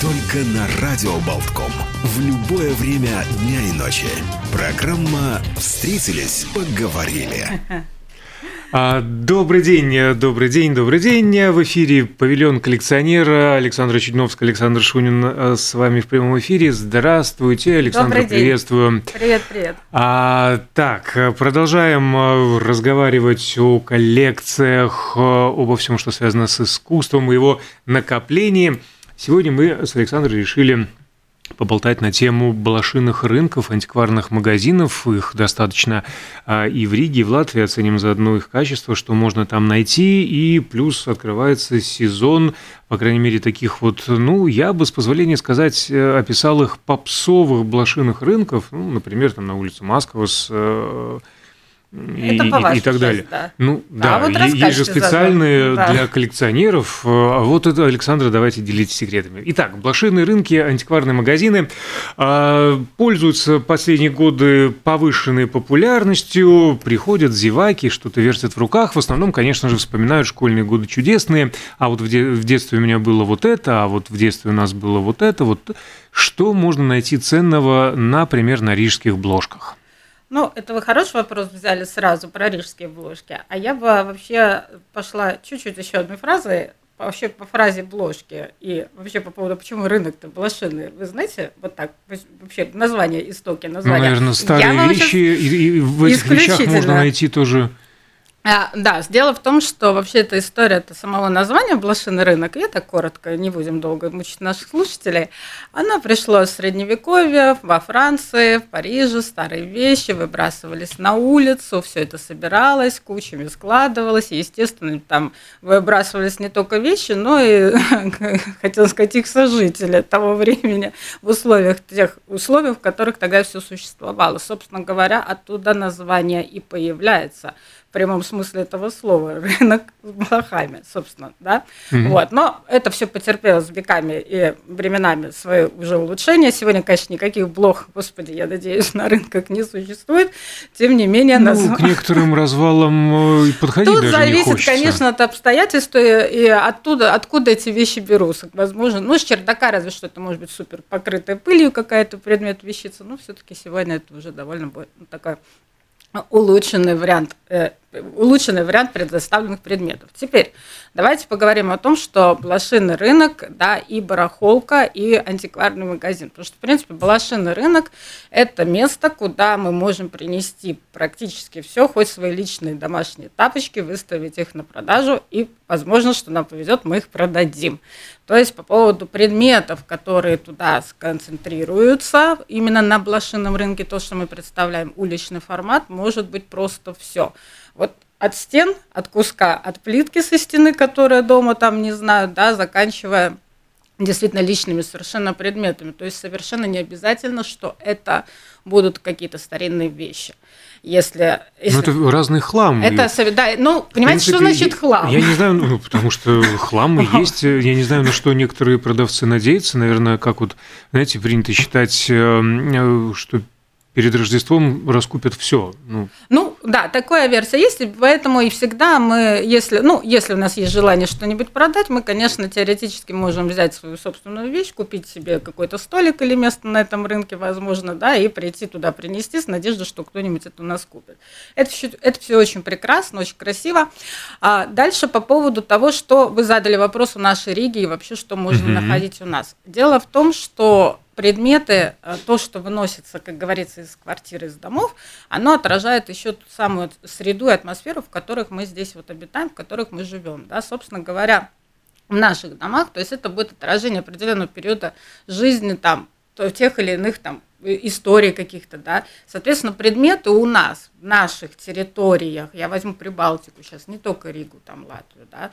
Только на Радио Болтком. В любое время дня и ночи. Программа «Встретились, поговорили». А, Добрый день, добрый день, добрый день. В эфире павильон коллекционера Александра Чудновская, Александр Шунин э, с вами в прямом эфире. Здравствуйте, Александр, Добрый день. приветствую. Привет, привет. А, так, продолжаем э, разговаривать о коллекциях, э, обо всем, что связано с искусством и его накоплении. Сегодня мы с Александром решили поболтать на тему блошиных рынков, антикварных магазинов. Их достаточно а, и в Риге, и в Латвии. Оценим заодно их качество, что можно там найти. И плюс открывается сезон, по крайней мере, таких вот, ну, я бы, с позволения сказать, э, описал их попсовых блошиных рынков. Ну, например, там на улице Маскова и, Это по и- и так далее. части, да. Ну, А да, вот е- есть же специальные заодно. Да. для коллекционеров. э, А вот это, Александра, давайте делитесь секретами. Итак, блошиные рынки, антикварные магазины а, пользуются последние годы повышенной популярностью, приходят зеваки, что-то вертят в руках. В основном, конечно же, вспоминают школьные годы чудесные. А вот в, де- в детстве у меня было вот это, а вот в детстве у нас было вот это. Вот что можно найти ценного, например, на рижских бложках? Ну, это вы хороший вопрос взяли сразу про рижские бложки. А я бы вообще пошла чуть-чуть еще одной фразой, вообще по фразе бложки и вообще по поводу, почему рынок-то блошиный. Вы знаете, вот так, вообще название, истоки Ну, названия. наверное, Я старые вам вещи, и, и в этих вещах можно найти тоже... А, да, дело в том, что вообще эта история это самого названия «Блошиный рынок», я так коротко, не будем долго мучить наших слушателей, она пришла с Средневековья, во Франции, в Париже, старые вещи выбрасывались на улицу, все это собиралось, кучами складывалось, и, естественно, там выбрасывались не только вещи, но и, хотела сказать, их сожители того времени в условиях тех условиях, в которых тогда все существовало. Собственно говоря, оттуда название и появляется в прямом смысле этого слова рынок с блохами, собственно, да. Вот, но это все потерпело с веками и временами свое уже улучшение. Сегодня, конечно, никаких блох, господи, я надеюсь, на рынках не существует. Тем не менее, Ну, наз- к некоторым развалам э, подходить Тут даже не зависит, хочется. конечно, от обстоятельств и, оттуда, откуда эти вещи берутся. Возможно, ну, с чердака разве что это может быть супер покрытая пылью какая-то предмет вещица, но все-таки сегодня это уже довольно ну, такая улучшенный вариант, э, улучшенный вариант предоставленных предметов. Теперь давайте поговорим о том, что блошиный рынок, да, и барахолка, и антикварный магазин. Потому что, в принципе, блошиный рынок – это место, куда мы можем принести практически все, хоть свои личные домашние тапочки, выставить их на продажу, и, возможно, что нам повезет, мы их продадим. То есть по поводу предметов, которые туда сконцентрируются, именно на блошином рынке, то, что мы представляем, уличный формат, может быть просто все. Вот от стен, от куска, от плитки со стены, которая дома там, не знаю, да, заканчивая действительно личными совершенно предметами. То есть совершенно не обязательно, что это будут какие-то старинные вещи. Если, Ну, если это разный хлам. это, да, ну, понимаете, что принципе, значит хлам? Я не знаю, ну, потому что хлам есть. Я не знаю, на что некоторые продавцы надеются. Наверное, как вот, знаете, принято считать, э, э, что перед Рождеством раскупят все. Ну, Ну, да, такая версия есть, поэтому и всегда мы, если, ну, если у нас есть желание что-нибудь продать, мы, конечно, теоретически можем взять свою собственную вещь, купить себе какой-то столик или место на этом рынке, возможно, да, и прийти туда принести с надеждой, что кто-нибудь это у нас купит. Это все, это все очень прекрасно, очень красиво. А дальше по поводу того, что вы задали вопрос у нашей Риги и вообще, что можно Мгм. находить у нас. Дело в том, что предметы, э, то, что выносится, как говорится, из квартиры, из домов, оно отражает еще ту самую среду и атмосферу, в которых мы здесь вот обитаем, в которых мы живем. Да? Собственно говоря, в наших домах, то есть это будет отражение определенного периода жизни там, то тех или иных там э, историй каких-то, да. Соответственно, предметы у нас в наших территориях, я возьму Прибалтику сейчас, не только Ригу, там Латвию, да.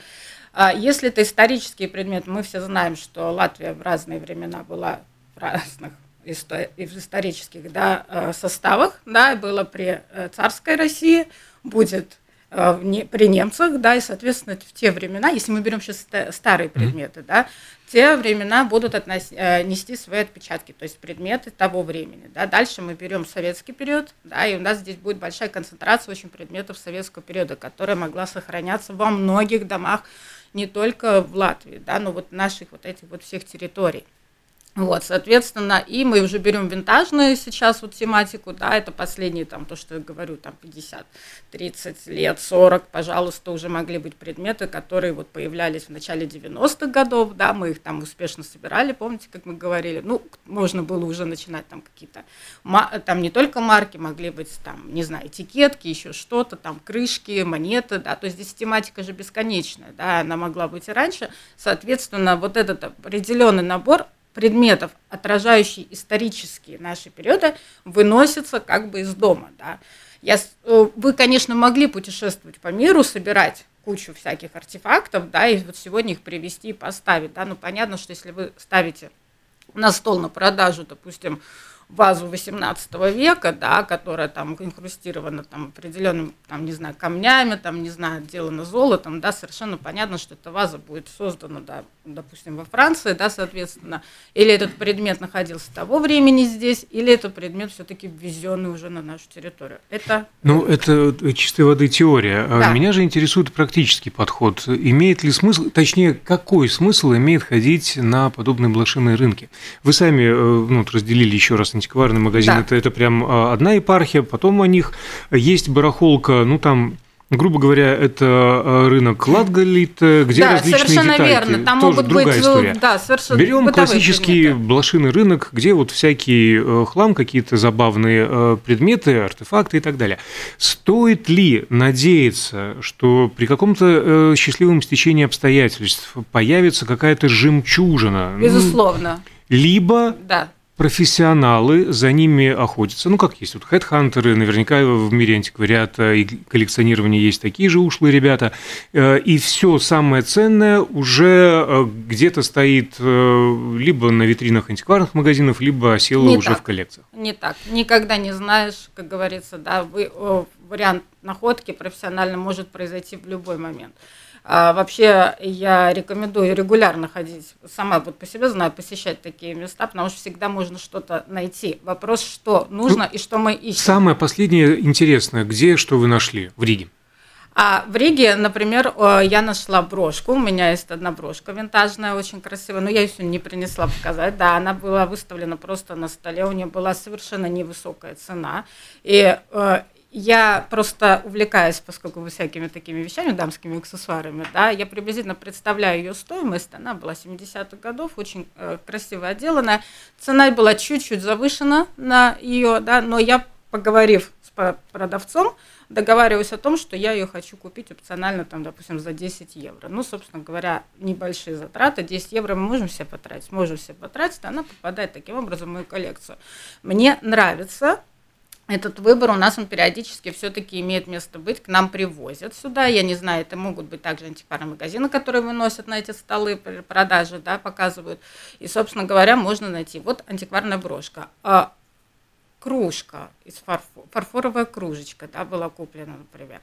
А Если это исторические предметы, мы все знаем, что Латвия в разные времена была разных исторических да, э, составах, да, было при э, царской России, будет э, при немцах, да, и, соответственно, в те времена, если мы берем сейчас старые предметы, mm-hmm. да, те времена будут относ, нести свои отпечатки, то есть предметы того времени, да. Дальше мы берем советский период, да, и у нас здесь будет большая концентрация очень предметов советского периода, которая могла сохраняться во многих домах, не только в Латвии, да, но вот наших вот этих вот всех территорий. Вот, соответственно, и мы уже берем винтажную сейчас вот тематику, да, это последние там, то, что я говорю, там 50, 30 лет, 40, пожалуйста, уже могли быть предметы, которые вот появлялись в начале 90-х годов, да, мы их там успешно собирали, помните, как мы говорили, ну, можно было уже начинать там какие-то, там не только марки, могли быть там, не знаю, этикетки, еще что-то, там крышки, монеты, да, то есть здесь тематика же бесконечная, да, она могла быть и раньше, соответственно, вот этот определенный набор предметов, отражающие исторические наши периоды, выносятся как бы из дома. Да. Я, э, вы, конечно, могли путешествовать по миру, собирать кучу всяких артефактов, да, и вот сегодня их привезти и поставить, да, ну понятно, что если вы ставите на стол на продажу, допустим, вазу 18 века, да, которая там инкрустирована там определенным, там, не знаю, камнями, там, не знаю, отделана золотом, да, совершенно понятно, что эта ваза будет создана, да, допустим, во Франции, да, соответственно, или этот предмет находился того времени здесь, или этот предмет все-таки ввезенный уже на нашу территорию. Это... Ну, это чистой воды теория. А да. Меня же интересует практический подход. Имеет ли смысл, точнее, какой смысл имеет ходить на подобные блошиные рынки? Вы сами э, ну, разделили еще раз антикварный магазин, да. это, это прям а, одна епархия, потом у них есть барахолка, ну там грубо говоря, это а, рынок Латгалит, где да, различные совершенно детальки. верно. Там Тоже могут другая быть, история. Да, совершенно Берем классический предметы. блошиный рынок, где вот всякий э, хлам, какие-то забавные э, предметы, артефакты и так далее. Стоит ли надеяться, что при каком-то э, счастливом стечении обстоятельств появится какая-то жемчужина? Безусловно. Либо да профессионалы за ними охотятся. Ну, как есть вот хедхантеры, наверняка в мире антиквариата и коллекционирования есть такие же ушлые ребята. Э, и все самое ценное уже э, где-то стоит э, либо на витринах антикварных магазинов, либо осело не уже так, в коллекциях. Не так. Никогда не знаешь, как говорится, да, вы, вариант находки профессионально может произойти в любой момент. А вообще я рекомендую регулярно ходить, сама вот по себе знаю, посещать такие места, потому что всегда можно что-то найти. Вопрос, что нужно ну, и что мы ищем. Самое последнее интересное, где что вы нашли в Риге? А в Риге, например, я нашла брошку. У меня есть одна брошка винтажная, очень красивая. Но я ее сегодня не принесла показать. Да, она была выставлена просто на столе. У нее была совершенно невысокая цена. И э, я просто увлекаюсь, поскольку вы всякими такими вещами, дамскими аксессуарами, да, я приблизительно представляю ее стоимость, она была 70-х годов, очень э, красиво отделанная, цена была чуть-чуть завышена на ее, да, но я, поговорив с продавцом, договариваюсь о том, что я ее хочу купить опционально, там, допустим, за 10 евро. Ну, собственно говоря, небольшие затраты, 10 евро мы можем себе потратить, можем себе потратить, она попадает таким образом в мою коллекцию. Мне нравится этот выбор у нас он периодически все-таки имеет место быть, к нам привозят сюда. Я не знаю, это могут быть также антикварные магазины, которые выносят на эти столы продажи, да, показывают. И, собственно говоря, можно найти. Вот антикварная брошка. А кружка из фарфор, фарфоровая кружечка, да, была куплена, например.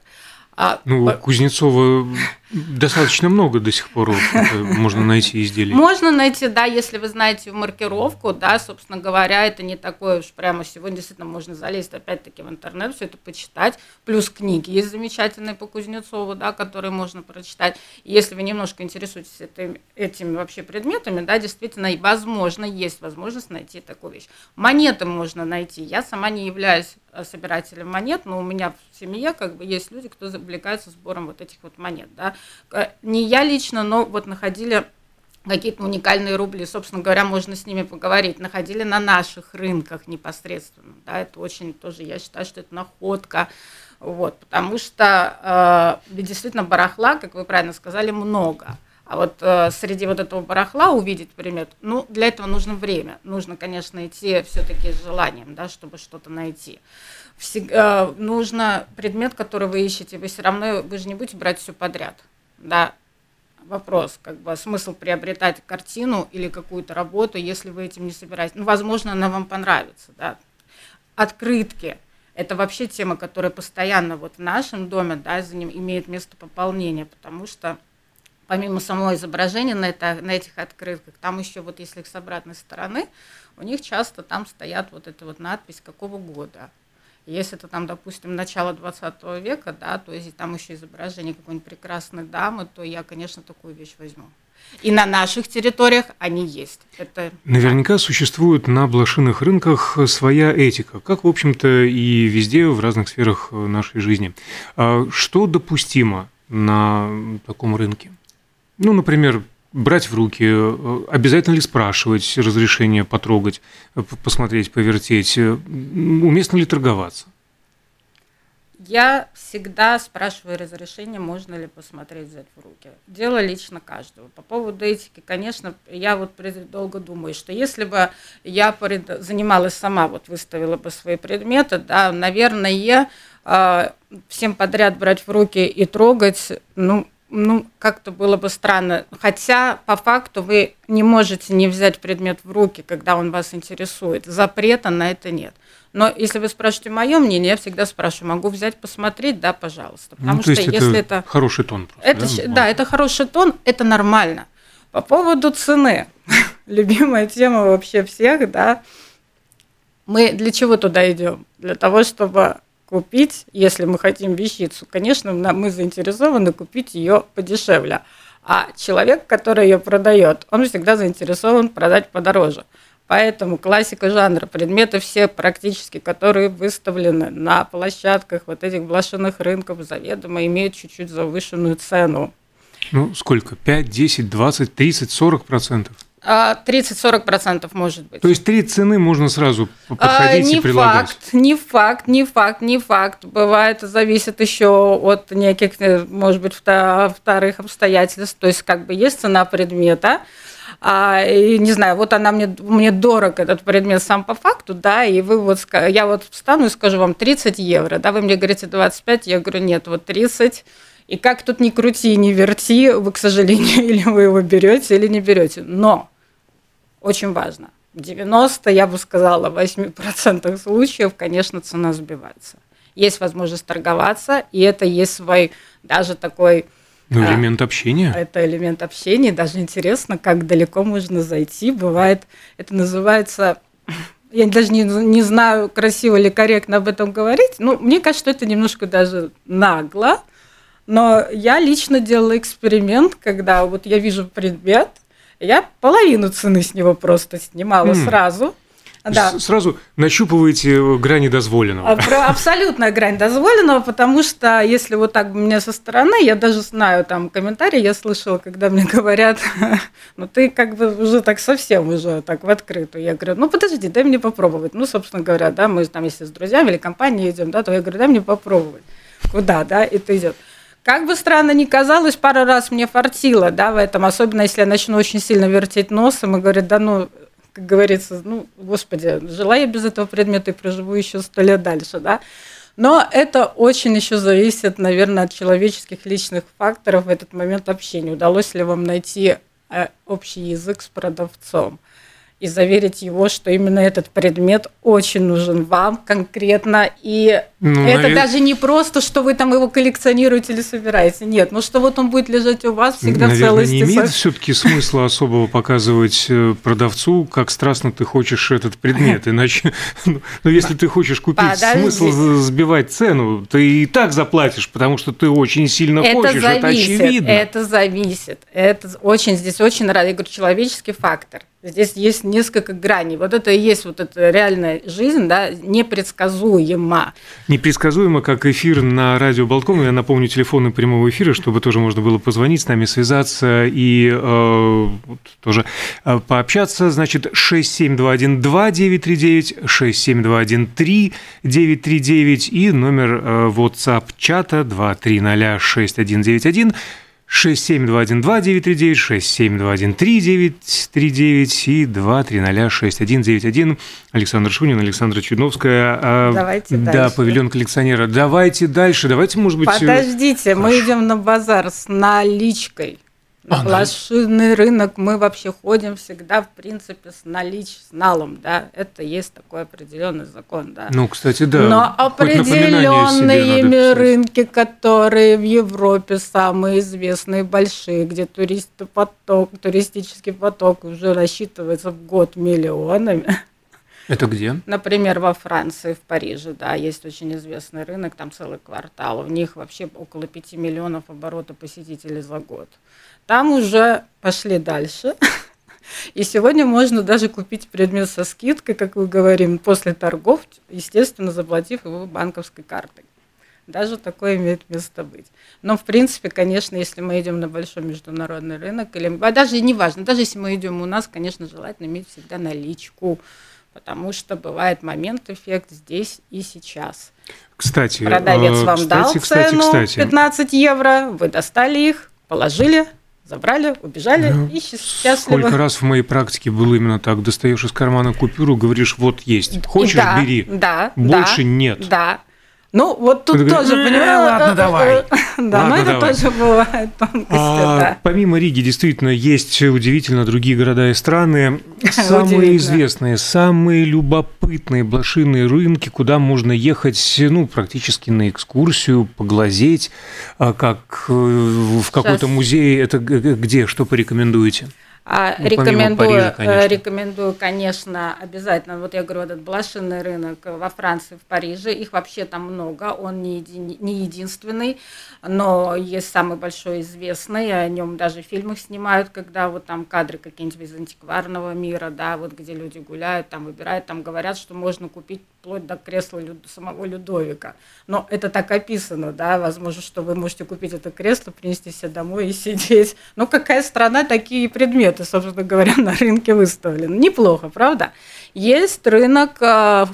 А, ну, по... Кузнецова достаточно много до сих пор можно найти изделий. Можно найти, да, если вы знаете маркировку, да, собственно говоря, это не такое уж прямо сегодня действительно можно залезть опять-таки в интернет, все это почитать, плюс книги есть замечательные по Кузнецову, да, которые можно прочитать. И если вы немножко интересуетесь этим, этими вообще предметами, да, действительно, и возможно, есть возможность найти такую вещь. Монеты можно найти. Я сама не являюсь Э, собирателем монет, но у меня в семье как бы есть люди, кто увлекается сбором вот этих вот монет, да. Э, не я лично, но вот находили какие-то уникальные рубли, собственно говоря, можно с ними поговорить, находили на наших рынках непосредственно, да, это очень тоже, я считаю, что это находка, вот, потому что э, действительно барахла, как вы правильно сказали, много, а вот э, среди вот этого барахла увидеть предмет, ну, для этого нужно время. Нужно, конечно, идти все-таки с желанием, да, чтобы что-то найти. Всегда, э, нужно предмет, который вы ищете, вы все равно, вы же не будете брать все подряд, да. вопрос, как бы смысл приобретать картину или какую-то работу, если вы этим не собираетесь. Ну, возможно, она вам понравится, да. Открытки – это вообще тема, которая постоянно вот в нашем доме, да, за ним имеет место пополнения, потому что помимо самого изображения на, это, на этих открытках, там еще вот если их с обратной стороны, у них часто там стоят вот эта вот надпись какого года. Если это там, допустим, начало 20 века, да, то есть там еще изображение какой-нибудь прекрасной дамы, то я, конечно, такую вещь возьму. И на наших территориях они есть. Это... Наверняка существует на блошиных рынках своя этика, как, в общем-то, и везде в разных сферах нашей жизни. А что допустимо на таком рынке? Ну, например, брать в руки, э, обязательно ли спрашивать разрешение потрогать, э, посмотреть, повертеть, э, уместно ли торговаться? Я всегда спрашиваю разрешение, можно ли посмотреть, взять в руки. Дело лично каждого. По поводу этики, конечно, я вот долго думаю, что если бы я занималась сама, вот выставила бы свои предметы, да, наверное, всем подряд брать в руки и трогать, ну, ну, как-то было бы странно. Хотя, по факту, вы не можете не взять предмет в руки, когда он вас интересует. Запрета на это нет. Но если вы спрашиваете мое мнение, я всегда спрашиваю, могу взять, посмотреть, да, пожалуйста. Потому ну, что если это, это хороший тон. Просто, это, да? да, это хороший тон, это нормально. По поводу цены, любимая тема вообще всех, да. Мы для чего туда идем? Для того, чтобы купить, если мы хотим вещицу, конечно, мы заинтересованы купить ее подешевле. А человек, который ее продает, он всегда заинтересован продать подороже. Поэтому классика жанра, предметы все практически, которые выставлены на площадках вот этих блошиных рынков, заведомо имеют чуть-чуть завышенную цену. Ну, сколько? 5, 10, 20, 30, 40 процентов? 30-40% а, может быть. То есть три цены можно сразу подходить а, не и предлагать? Факт, не факт, не факт, не факт. Бывает, зависит еще от неких, может быть, вторых обстоятельств. То есть как бы есть цена предмета, а, и, не знаю, вот она мне, мне дорог, этот предмет сам по факту, да, и вы вот, я вот встану и скажу вам 30 евро, да, вы мне говорите 25, я говорю, нет, вот 30, и как тут ни крути, ни верти, вы, к сожалению, или вы его берете, или не берете. Но очень важно. В 90, я бы сказала, 8% случаев, конечно, цена сбивается. Есть возможность торговаться, и это есть свой даже такой... Ну, а, элемент а, общения. Это элемент общения. Даже интересно, как далеко можно зайти. Бывает, это называется... Я даже не, не знаю, красиво или корректно об этом говорить. Ну, мне кажется, что это немножко даже нагло. Но я лично делала эксперимент, когда вот я вижу предмет, я половину цены с него просто снимала mm. сразу. Да. Сразу нащупываете грани дозволенного. А, абсолютная грань дозволенного, потому что если вот так мне со стороны, я даже знаю там комментарии, я слышала, когда мне говорят, ну ты как бы уже так совсем уже так в открытую. Я говорю, ну подожди, дай мне попробовать. Ну, собственно говоря, да, мы там если с друзьями или компанией идем, да, то я говорю, дай мне попробовать. Куда, да, это идет. Как бы странно ни казалось, пару раз мне фартило, да, в этом, особенно если я начну очень сильно вертеть носом и говорит, да ну, как говорится, ну, господи, жила я без этого предмета и проживу еще сто лет дальше, да. Но это очень еще зависит, наверное, от человеческих личных факторов в этот момент общения. Удалось ли вам найти э, общий язык с продавцом? И заверить его, что именно этот предмет очень нужен вам конкретно. И ну, это навер... даже не просто, что вы там его коллекционируете или собираете. Нет, ну что вот он будет лежать у вас всегда Наверное, в целости. не имеет все-таки смысла особого показывать э, продавцу, как страстно ты хочешь этот предмет. Иначе, ну, ну если ты хочешь купить, смысл сбивать цену, ты и так заплатишь, потому что ты очень сильно это хочешь, зависит, это очевидно. Это зависит. Это очень здесь очень, человеческий фактор. Здесь есть несколько граней. Вот это и есть вот эта реальная жизнь, да, непредсказуема. Непредсказуемо, как эфир на радио Болтком. Я напомню телефоны прямого эфира, чтобы тоже можно было позвонить, с нами связаться и э, вот, тоже э, пообщаться. Значит, 67212-939, 67213-939 и номер э, WhatsApp чата 2306191. 67212-939, 67213-939 и 2306191. Александр Шунин, Александра Чудновская. А, давайте да, дальше. павильон коллекционера. Давайте дальше. Давайте, может быть... Подождите, Хорошо. мы идем на базар с наличкой. На А, блошиный рынок мы вообще ходим всегда, в принципе, с налич, с налом, да, это есть такой определенный закон, да. Ну, кстати, да. Но определенные рынки, которые в Европе самые известные, большие, где туристопоток, туристический поток уже рассчитывается в год миллионами. Это где? Например, во Франции, в Париже, да, есть очень известный рынок, там целый квартал. В них вообще около 5 миллионов оборота посетителей за год. Там уже пошли дальше. И сегодня можно даже купить предмет со скидкой, как мы говорим, после торгов, естественно, заплатив его банковской картой. Даже такое имеет место быть. Но, в принципе, конечно, если мы идем на большой международный рынок, или а даже не важно, даже если мы идем у нас, конечно, желательно иметь всегда наличку, потому что бывает момент, эффект здесь и сейчас. Кстати, Продавец э, вам кстати, дал кстати, цену кстати. 15 евро, вы достали их, положили, забрали, убежали Ну, и счаст- счастливы. Сколько раз в моей практике было именно так. Достаешь из кармана купюру, говоришь, вот есть. Хочешь, да, бери. Да, Больше да, нет. Да. Ну, вот тут Ты говоришь, тоже, «Э, понимаешь? ладно, давай. Да, но Ладно, это давай. тоже бывает тонкости, А, да. Помимо Риги, действительно, есть удивительно другие города и страны. Самые известные, самые любопытные блошиные рынки, куда можно ехать, ну, практически на экскурсию, поглазеть, а как э, в какой-то музей. Это где? Что порекомендуете? А, Ну, рекомендую, Парижа, э, конечно. рекомендую, конечно, обязательно. Вот я говорю, этот блошиный рынок во Франции, в Париже. Их вообще там много. Он не, еди- не единственный, но есть самый большой известный. О нем даже фильмы снимают, когда вот там кадры какие-нибудь из антикварного мира, да, вот где люди гуляют, там выбирают, там говорят, что можно купить вплоть до кресла Люд- самого Людовика. Но это так описано, да, возможно, что вы можете купить это кресло, принести себе домой и сидеть. Ну, какая страна, такие предметы, собственно говоря, на рынке выставлены. Неплохо, правда? Есть рынок э,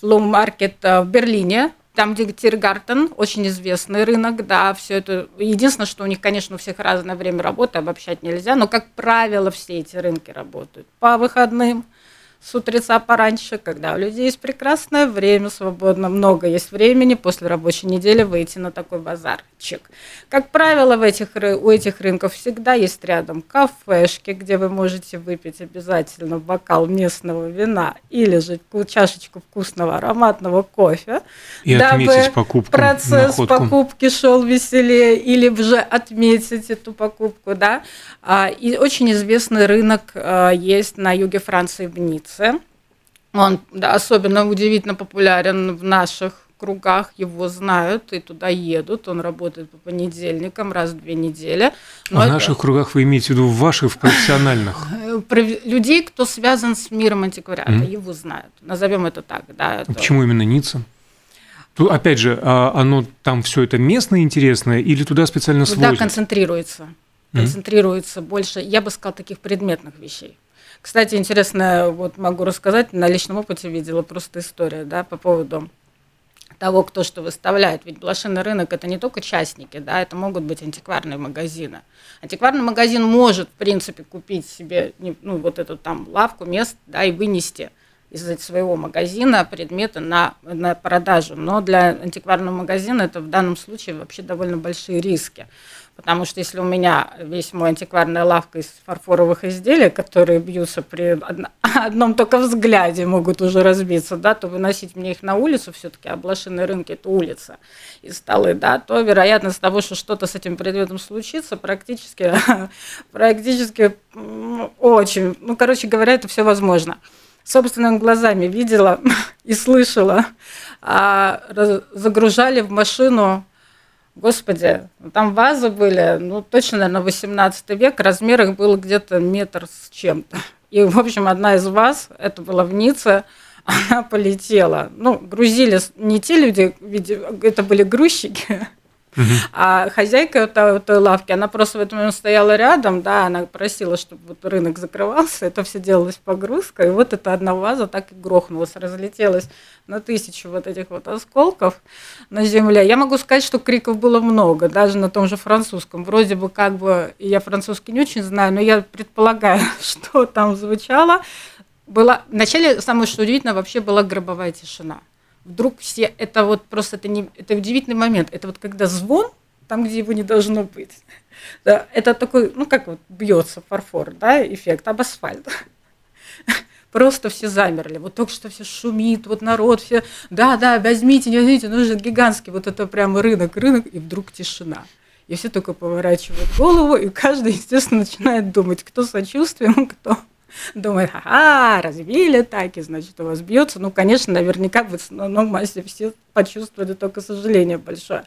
флоу-маркет в Берлине, там, где Тиргартен, очень известный рынок, да, все это. Единственное, что у них, конечно, у всех разное время работы, обобщать нельзя, но, как правило, все эти рынки работают по выходным, с утреца пораньше, когда у людей есть прекрасное время свободно, много есть времени после рабочей недели выйти на такой базарчик. Как правило, в этих, у этих рынков всегда есть рядом кафешки, где вы можете выпить обязательно бокал местного вина или же ку- чашечку вкусного ароматного кофе, И дабы отметить покупку, процесс находку. покупки шел веселее, или же отметить эту покупку, да. А, И очень известный рынок а, есть на юге Франции в Ницце. Он да, особенно удивительно популярен в наших кругах, его знают и туда едут. Он работает по понедельникам раз в две недели. Но в это- наших кругах вы имеете в виду в ваших, в профессиональных? Э, людей, кто связан с миром антиквариата, Мгм. его знают. Назовем это так, да. это- Почему именно Ницца? Тут, опять же, а оно там все это местное интересное или туда специально Туда свозят? концентрируется. Концентрируется больше, я бы сказала, таких предметных вещей. Кстати, интересно, вот могу рассказать, на личном опыте видела просто история, да, по поводу того, кто что выставляет. Ведь блошиный рынок это не только частники, да, это могут быть антикварные магазины. Антикварный магазин может, в принципе, купить себе ну, вот эту там лавку, мест, да, и вынести из своего магазина предметы на, на продажу. Но для антикварного магазина это в данном случае вообще довольно большие риски. Потому что если у меня весь мой антикварная лавка из фарфоровых изделий, которые бьются при одно- одном только взгляде, могут уже разбиться, да, то выносить мне их на улицу, все-таки блошиные рынки – это улица и столы, да, то вероятность того, что что-то с этим предметом случится, практически, практически очень, ну, короче говоря, это все возможно. Собственными глазами видела и слышала, а, загружали в машину Господи, там вазы были, ну, точно, наверное, 18 век, размер их был где-то метр с чем-то. И, в общем, одна из ваз, это была в Ницце, она полетела. Ну, грузили не те люди, это были грузчики, а хозяйка вот той, той лавки, она просто в этот момент стояла рядом, да, она просила, чтобы вот рынок закрывался, это все делалось погрузка, и вот эта одна ваза так и грохнулась, разлетелась на тысячу вот этих вот осколков на земле. Я могу сказать, что криков было много, даже на том же французском. Вроде бы как бы, я французский не очень знаю, но я предполагаю, что там звучало. Была, вначале, самое что удивительно, вообще была гробовая тишина. Вдруг все, это вот просто, это, не, это удивительный момент. Это вот когда звон там, где его не должно быть. Да, это такой, ну как вот бьется фарфор, да, эффект об асфальт. Просто все замерли. Вот только что все шумит, вот народ, все, да, да, возьмите, не возьмите, ну же гигантский, вот это прям рынок, рынок, и вдруг тишина. И все только поворачивают голову, и каждый, естественно, начинает думать, кто сочувствием, кто думает, ага, разбили таки, значит, у вас бьется. Ну, конечно, наверняка в основном массе все почувствовали только сожаление большое.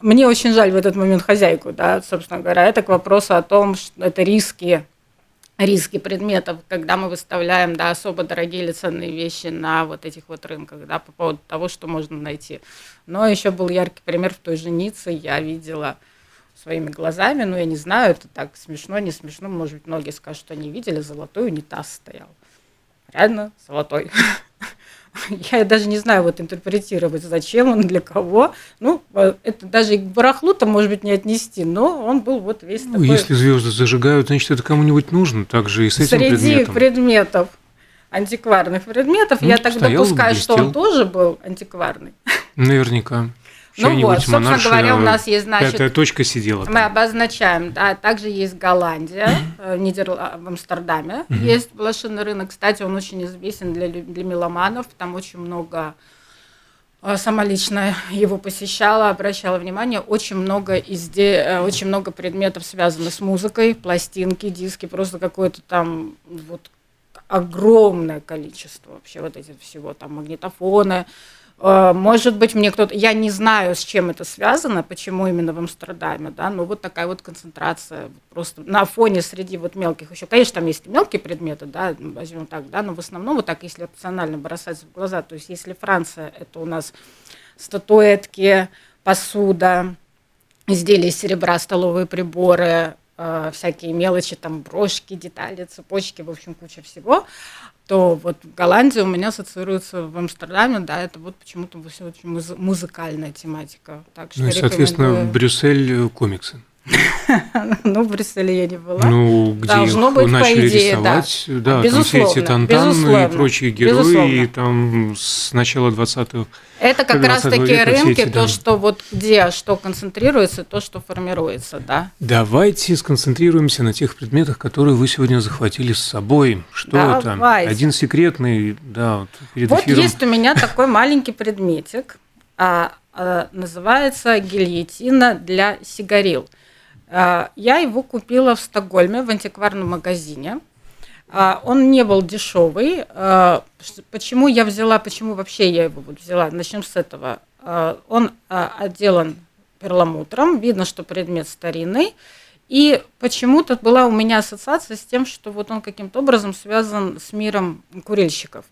Мне очень жаль в этот момент хозяйку, да, собственно говоря. Это к вопросу о том, что это риски риски предметов, когда мы выставляем да, особо дорогие или ценные вещи на вот этих вот рынках, да, по поводу того, что можно найти. Но еще был яркий пример в той же Ницце, я видела своими глазами, ну, я не знаю, это так смешно, не смешно, может быть, многие скажут, что они видели, золотой унитаз стоял. Реально золотой. Я даже не знаю вот интерпретировать, зачем он, для кого. Ну, э, это даже и к барахлу-то, может быть, не отнести, но он был вот весь ну, такой... Если звезды зажигают, значит, это кому-нибудь нужно, также и с этим Среди предметом. предметов, антикварных предметов, ну, я так допускаю, блестел. что он тоже был антикварный. Наверняка. Ну вот, собственно говоря, у нас есть, значит... Пятая точка сидела там. Мы обозначаем, да, также есть Голландия, э, в, Нидер... в Амстердаме есть блошиный рынок. Кстати, он очень известен для, для меломанов, там очень много э, сама лично его посещала, обращала внимание, очень много изде... Э, очень много предметов связано с музыкой, пластинки, диски, просто какое-то там вот огромное количество вообще вот этих всего, там магнитофоны, Э, может быть, мне кто-то, я не знаю, с чем это связано, почему именно в Амстердаме, да, но вот такая вот концентрация просто на фоне среди вот мелких еще. Конечно, там есть мелкие предметы, да, возьмем так, да, но в основном вот так, если рационально бросаться в глаза, то есть если Франция, это у нас статуэтки, посуда, изделия из серебра, столовые приборы, э, всякие мелочи, там брошки, детали, цепочки, в общем, куча всего то вот Голландия у меня ассоциируется в Амстердаме, да, это вот почему-то все очень музыкальная тематика. Так что ну и, соответственно, Брюссель комиксы. Ну, в Брюсселе я не была. Ну, где Должно их быть, начали по идее, рисовать, да, да там все эти Тантаны и прочие герои, безусловно. и там с начала 20-го Это как раз такие рынки, эти, то, да. что вот где что концентрируется, то, что формируется, да. Давайте сконцентрируемся на тех предметах, которые вы сегодня захватили с собой. Что Давайте. это? Один секретный, да, вот перед Вот эфиром. есть у меня такой маленький предметик, а, а, называется гильотина для сигарил. А, я его купила в Стокгольме в антикварном магазине. А, он не был дешевый. А, почему я взяла, почему вообще я его взяла? Начнем с этого. Он отделан перламутром, видно, что предмет старинный. И почему-то была у меня ассоциация с тем, что вот он каким-то образом связан с миром курильщиков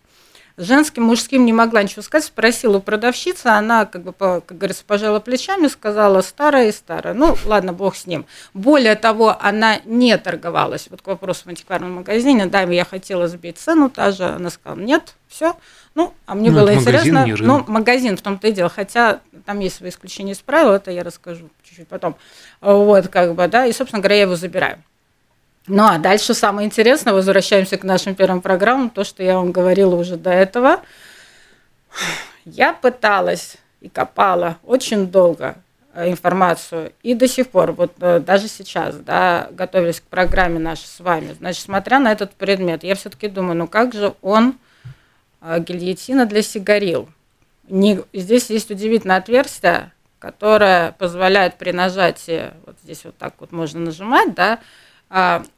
женским, мужским не могла ничего сказать, спросила у продавщицы, она, как бы, как говорится, пожала плечами, сказала старая и старая. Ну, ладно, бог с ним. Более того, она не торговалась. Вот к вопросу в антикварном магазине, да, я хотела сбить цену, та же, она сказала, нет, все. Ну, а мне ну, было интересно, ну, магазин в том-то и дело, хотя там есть свои исключения из правил, это я расскажу чуть-чуть потом. Вот, как бы, да, и, собственно говоря, я его забираю. Ну а дальше самое интересное, возвращаемся к нашим первым программам, то, что я вам говорила уже до этого. Я пыталась и копала очень долго э, информацию, и до сих пор, вот э, даже сейчас, да, готовились к программе нашей с вами, значит, смотря на этот предмет, я все-таки думаю, ну как же он э, гильотина для сигарил? Не, здесь есть удивительное отверстие, которое позволяет при нажатии, вот здесь вот так вот можно нажимать, да,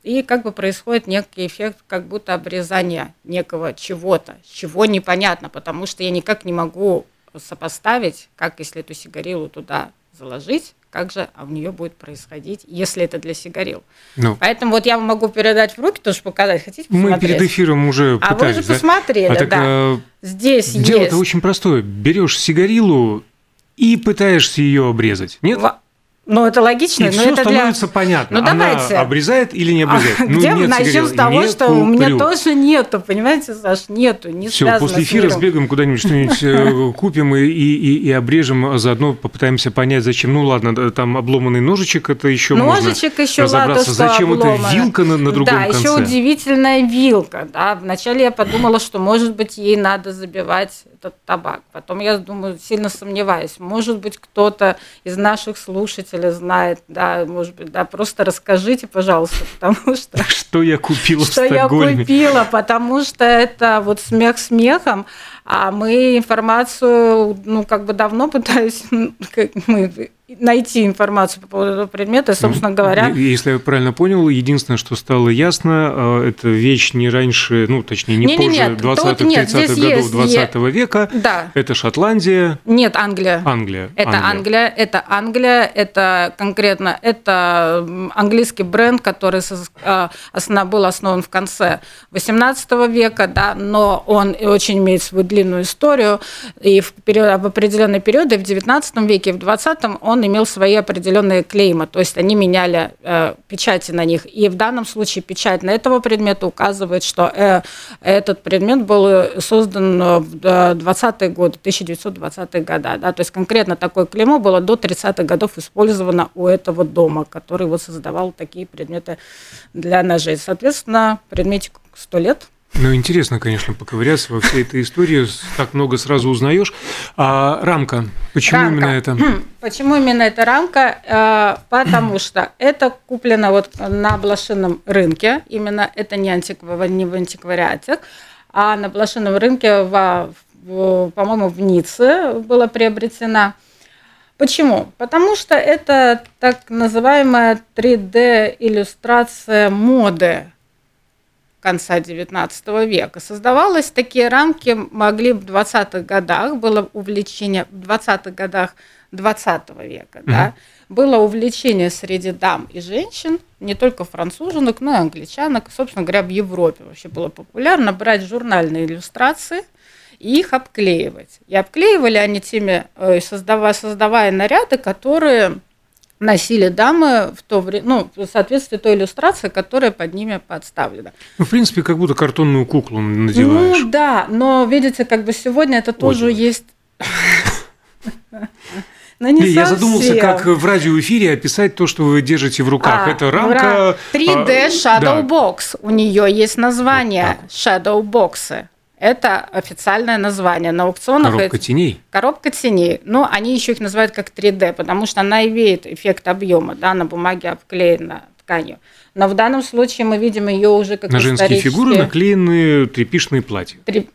и как бы происходит некий эффект, как будто обрезания некого чего-то, чего непонятно, потому что я никак не могу сопоставить, как если эту сигарилу туда заложить, как же а в нее будет происходить, если это для сигарил. Ну, Поэтому вот я могу передать в руки, тоже показать. Хотите посмотреть? Мы перед эфиром уже А вы уже да? посмотрели, а так, да. Э, Здесь Дело-то есть... очень простое. Берешь сигарилу и пытаешься ее обрезать. Нет? Ну, это логично. И но все это становится для... понятно. Ну, Она давайте. обрезает или не обрезает? А, ну, где мы начнем с того, не что у меня тоже нету, понимаете, Саш, нету, не Все, после эфира сбегаем куда-нибудь что-нибудь э, купим и, и, и обрежем, а заодно попытаемся понять, зачем. Ну, ладно, там обломанный ножичек, это еще Ножичек можно еще разобраться. Ладно, зачем обломано. это вилка на, на другом да, конце? Да, еще удивительная вилка. Да. Вначале я подумала, что, может быть, ей надо забивать этот табак. Потом я думаю, сильно сомневаюсь, может быть, кто-то из наших слушателей знает, да, может быть, да, просто расскажите, пожалуйста, потому что... Что я купила в Что я купила, потому что это вот смех смехом, а мы информацию, ну, как бы давно пытаюсь, мы найти информацию по поводу этого предмета, и, собственно говоря... Если я правильно понял, единственное, что стало ясно, э, это вещь не раньше, ну, точнее, не, не позже 20-30-х годов 20 века. Да. Это Шотландия. Нет, Англия. Англия. Это Англия. Англия, это Англия, это конкретно, это английский бренд, который э, был основан в конце 18 века, да, но он очень имеет свою длинную историю, и в, период, в определенные периоды в 19 веке в 20 он имел свои определенные клеймы, то есть они меняли э, печати на них. И в данном случае печать на этого предмета указывает, что э, этот предмет был создан в 20-е годы, 1920-е годы. Да? То есть конкретно такое клеймо было до 30-х годов использовано у этого дома, который вот создавал такие предметы для ножей. Соответственно, предметику 100 лет – ну, интересно, конечно, поковыряться во всей этой истории. Так много сразу узнаешь. А рамка, почему рамка. именно это? Почему именно эта рамка? Э, потому что это куплено вот на блошином рынке. Именно это не, антиква, не в антиквариате, а на блошином рынке, в, в, по-моему, в Ницце было приобретено. Почему? Потому что это так называемая 3D-иллюстрация моды конца XIX века. Создавалось такие рамки, могли в 20-х годах, было увлечение в 20-х годах 20 века, mm-hmm. да, было увлечение среди дам и женщин, не только француженок, но и англичанок, собственно говоря, в Европе вообще было популярно брать журнальные иллюстрации и их обклеивать. И обклеивали они теми, э, создавая, создавая наряды, которые носили дамы в то время, ну, в соответствии той иллюстрации, которая под ними подставлена. Ну, в принципе, как будто картонную куклу надеваешь. Ну, да, но, видите, как бы сегодня это тоже Ой, есть... Но не, не я задумался, как в радиоэфире описать то, что вы держите в руках. А, Это рамка... 3D Shadow да. Box. У нее есть название вот Shadow Box. Это официальное название. На аукционах Коробка теней. Коробка теней. Но они еще их называют как 3D, потому что она имеет эффект объема, да, на бумаге обклеена тканью. Но в данном случае мы видим ее уже как На женские фигуры наклеены трепишные платья. Три...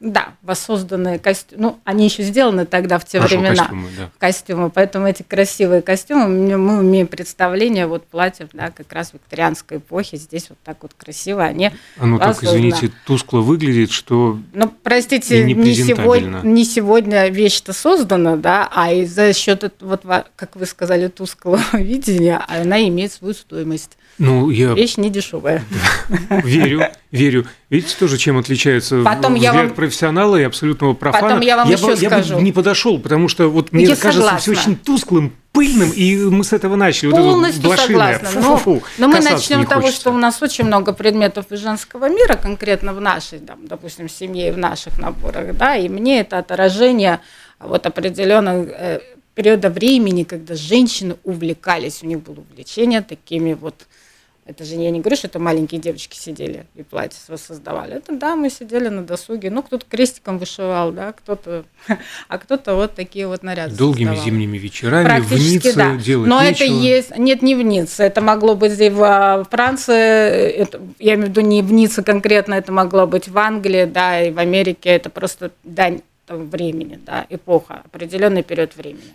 Да, воссозданные костюмы. Ну, они еще сделаны тогда в те Хорошо, времена. Костюмы, да. Костюмы. Поэтому эти красивые костюмы, мы имеем представление вот платьев, да, как раз викторианской эпохи. Здесь вот так вот красиво они Оно так, извините, тускло выглядит, что Ну, простите, не, не, сегодня, не сегодня вещь-то создана, да, а и за счет, вот, как вы сказали, тусклого видения, она имеет свою стоимость. Ну, я... Вещь не дешевая. Верю, верю. Видите тоже, чем отличается Потом взгляд я вам... профессионала и абсолютного профана? Потом я вам я еще бы, скажу. Я бы не подошел, потому что вот мне я кажется согласна. все очень тусклым, пыльным, и мы с этого начали. Полностью вот согласна. Фу -фу -фу. Но, но мы начнем с того, что у нас очень много предметов из женского мира, конкретно в нашей, там, допустим, семье и в наших наборах, да, и мне это отражение вот определенных э, периода времени, когда женщины увлекались, у них было увлечение такими вот это же я не говорю, что это маленькие девочки сидели и платье создавали. Это да, мы сидели на досуге. Ну, кто-то крестиком вышивал, да, кто-то, а кто-то вот такие вот наряды Долгими создавал. зимними вечерами в Ницце да. делать Но нечего. это есть, нет, не в Ницце, это могло быть и в Франции, это, я имею в виду не в Ницце конкретно, это могло быть в Англии, да, и в Америке, это просто дань времени, да, эпоха, определенный период времени.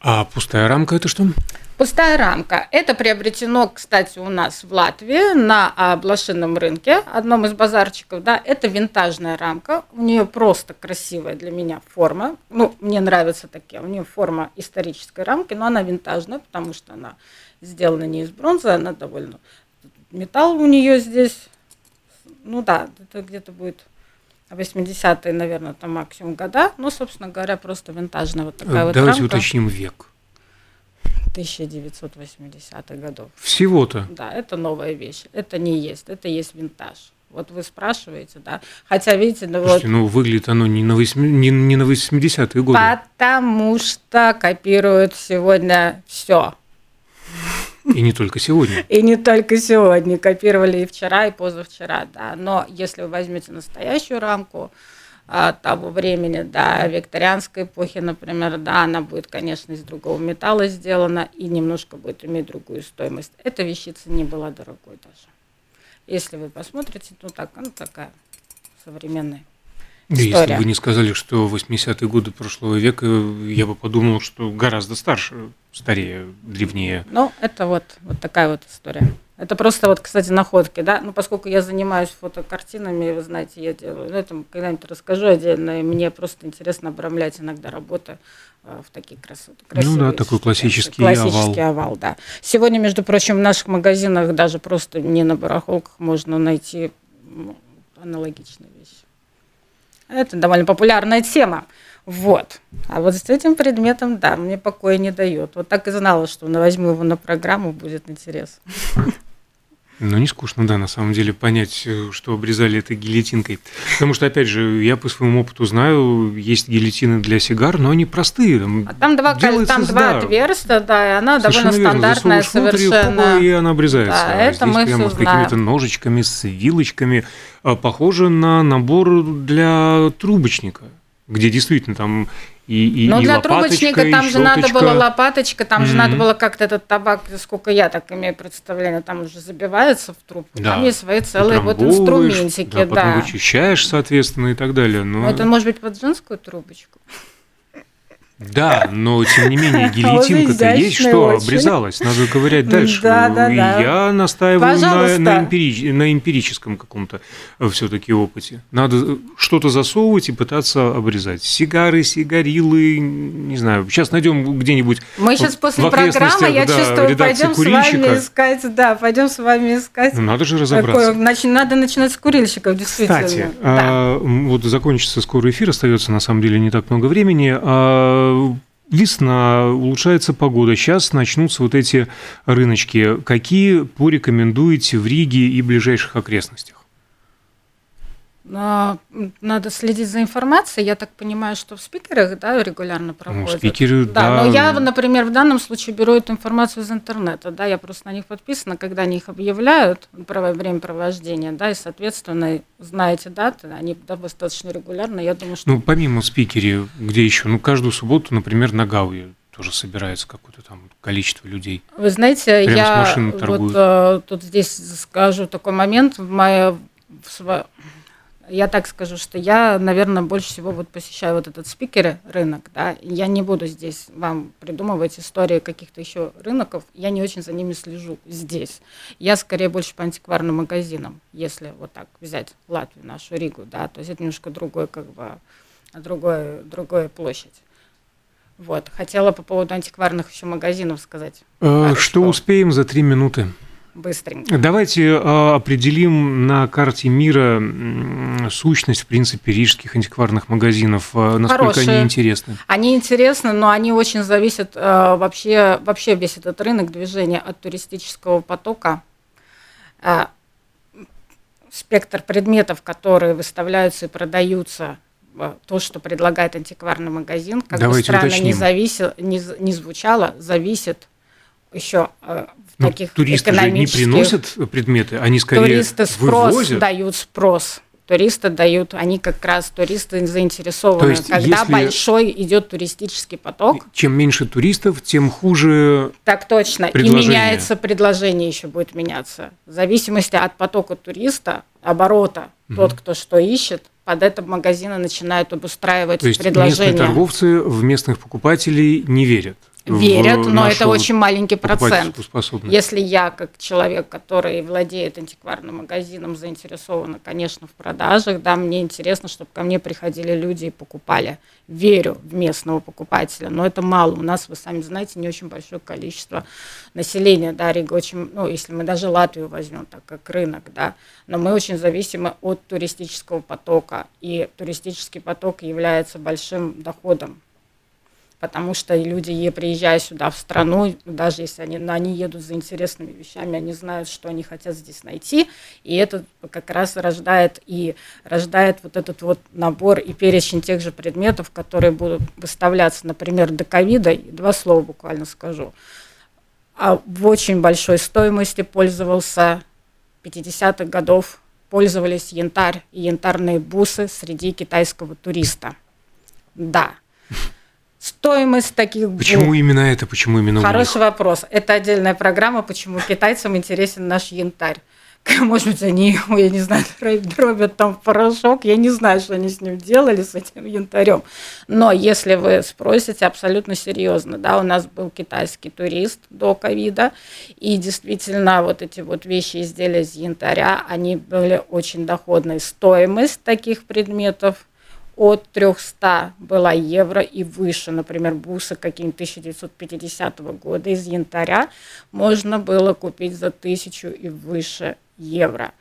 А пустая рамка это что? Пустая рамка. Это приобретено, кстати, у нас в Латвии на блошином рынке, одном из базарчиков. Да, это винтажная рамка. У нее просто красивая для меня форма. Ну, мне нравятся такие. У нее форма исторической рамки, но она винтажная, потому что она сделана не из бронзы, она довольно... Металл у нее здесь, ну да, это где-то будет 80-е, наверное, там максимум года. Ну, собственно говоря, просто винтажная вот такая Давайте вот Давайте уточним век. 1980-х годов. Всего-то? Да, это новая вещь. Это не есть, это есть винтаж. Вот вы спрашиваете, да. Хотя, видите, ну Слушайте, вот... ну выглядит оно не на, 8, не, не на 80-е годы. Потому что копируют сегодня все. И не только сегодня. И не только сегодня. Копировали и вчера, и позавчера, да. Но если вы возьмете настоящую рамку, а, того времени, да, викторианской эпохи, например, да, она будет, конечно, из другого металла сделана и немножко будет иметь другую стоимость. Эта вещица не была дорогой даже. Если вы посмотрите, ну так, ну такая современная история. Если бы не сказали, что 80-е годы прошлого века, я бы подумал, что гораздо старше, старее, древнее. Ну, это вот, вот такая вот история. Это просто вот, кстати, находки, да. Ну, поскольку я занимаюсь фотокартинами, вы знаете, я делаю, ну, это когда-нибудь расскажу отдельно, и мне просто интересно обрамлять иногда работы э, в такие красоты. Ну да, такой классический, классический овал. овал, да. Сегодня, между прочим, в наших магазинах даже просто не на барахолках можно найти ну, аналогичные вещи. Это довольно популярная тема. Вот. А вот с этим предметом, да, мне покоя не дает. Вот так и знала, что возьму его на программу, будет интерес. Ну, не скучно, да, на самом деле, понять, э, что обрезали это гильотинкой. Потому что, опять же, я по своему опыту знаю, есть гильотины для сигар, но они простые. Там, а там два, там два отверстия, да, и она довольно верно. стандартная совершенно. И она обрезается. Да, это Здесь мы прямо с какими-то ножичками, с вилочками. А, похоже на набор для трубочника где действительно там и, и, Но и для трубочника там же надо было лопаточка, там mm-hmm. же надо было как-то этот табак, сколько я так имею представление, там уже забивается в трубку. Да. Там есть свои целые вот инструментики. Да, потом да. вычищаешь, соответственно, и так далее. Но... Это может быть под женскую трубочку. Да, но тем не менее гильотинка-то есть, что очень. обрезалась, надо ковырять дальше. Да, да, да. Я настаиваю на, на, эмпирич, на эмпирическом каком-то э, все-таки опыте. Надо что-то засовывать и пытаться обрезать. Сигары, сигарилы, не знаю. Сейчас найдем где-нибудь. Мы сейчас после программы, я да, чувствую, пойдем с вами искать, да, пойдем с вами искать. Ну, надо же разобраться. Такое, надо начинать с курильщиков, действительно. Кстати, да. а, вот закончится скоро эфир, остается на самом деле не так много времени. А, весна, улучшается погода, сейчас начнутся вот эти рыночки. Какие порекомендуете в Риге и ближайших окрестностях? Надо следить за информацией. Я так понимаю, что в спикерах да, регулярно ну, проводят. Ну, спикеры, да, да. Но я, например, в данном случае беру эту информацию из интернета. Да, я просто на них подписана, когда они их объявляют, время провождения, да, и, соответственно, знаете даты, они достаточно регулярно. Я думаю, что... Ну, помимо спикере, где еще? Ну, каждую субботу, например, на Гауе тоже собирается какое-то там количество людей. Вы знаете, Прямо я вот э, тут здесь скажу такой момент. В моей, в, я так скажу, что я, наверное, больше всего вот посещаю вот этот спикеры рынок, да, я не буду здесь вам придумывать истории каких-то еще рынков, я не очень за ними слежу здесь. Я скорее больше по антикварным магазинам, если вот так взять Латвию, нашу Ригу, да, то есть это немножко другой, как бы, другой, другая площадь. Вот, хотела по поводу антикварных еще магазинов сказать. Э, что успеем за три минуты? Быстренько. Давайте а, определим на карте мира сущность, в принципе, рижских антикварных магазинов. А, насколько Хорошие. они интересны? Они интересны, но они очень зависят а, вообще, вообще весь этот рынок движения от туристического потока. Спектр предметов, которые выставляются и продаются то, что предлагает антикварный магазин, как Давайте бы странно не, зависел, не, не звучало, зависит еще но ну, таких туристы же не приносят предметы, они скорее Туристы спрос вывозят. дают спрос. Туристы дают, они как раз туристы заинтересованы. То есть, когда если... большой идет туристический поток. Чем меньше туристов, тем хуже. Так точно. И меняется предложение еще будет меняться. В зависимости от потока туриста, оборота, угу. тот, кто что ищет, под это магазины начинают обустраивать То есть предложения. Местные торговцы в местных покупателей не верят верят, но это очень маленький процент. Если я, как человек, который владеет антикварным магазином, заинтересована, конечно, в продажах, да, мне интересно, чтобы ко мне приходили люди и покупали. Верю в местного покупателя, но это мало. У нас, вы сами знаете, не очень большое количество населения, да, Рига очень, ну, если мы даже Латвию возьмем, так как рынок, да, но мы очень зависимы от туристического потока, и туристический поток является большим доходом потому что люди, приезжая сюда в страну, даже если они, ну, они едут за интересными вещами, они знают, что они хотят здесь найти, и это как раз рождает и рождает вот этот вот набор и перечень тех же предметов, которые будут выставляться, например, до ковида, два слова буквально скажу, а в очень большой стоимости пользовался 50-х годов пользовались янтарь и янтарные бусы среди китайского туриста. Да. Стоимость таких. Почему именно это? Почему именно Хороший вопрос. Это отдельная программа, почему китайцам интересен наш янтарь. Может быть, они, его, я не знаю, дробят там в порошок, я не знаю, что они с ним делали, с этим янтарем. Но если вы спросите абсолютно серьезно, да, у нас был китайский турист до ковида, и действительно вот эти вот вещи, изделия из янтаря, они были очень доходной. Стоимость таких предметов от 300 была евро и выше, например, бусы какие-нибудь 1950 года из янтаря можно было купить за тысячу и выше евро.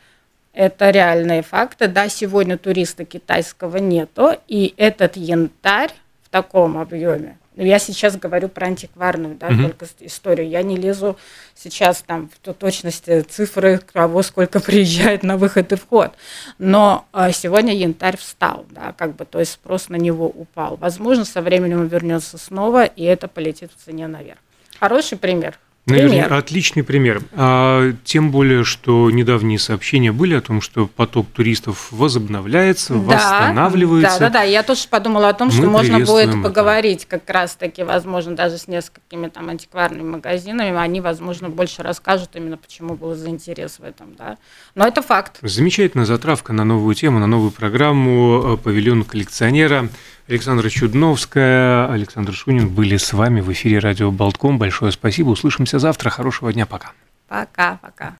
Это реальные факты. Да, сегодня туриста китайского нету, и этот янтарь в таком объеме. Я сейчас говорю про антикварную, да, угу. только историю. Я не лезу сейчас там в точности цифры, кого сколько приезжает на выход и вход. Но а, сегодня янтарь встал, да, как бы, то есть спрос на него упал. Возможно, со временем он вернется снова, и это полетит в цене наверх. Хороший пример. Наверное, пример. отличный пример. А, тем более, что недавние сообщения были о том, что поток туристов возобновляется, да, восстанавливается. Да, да, да. Я тоже подумала о том, что Мы можно будет это. поговорить как раз-таки, возможно, даже с несколькими там антикварными магазинами. Они, возможно, больше расскажут именно, почему был за интерес в этом. Да. Но это факт. Замечательная затравка на новую тему, на новую программу э, «Павильон коллекционера». Александра Чудновская, Александр Шунин были с вами в эфире радио Болтком. Большое спасибо. Услышимся завтра. Хорошего дня. Пока. Пока, пока.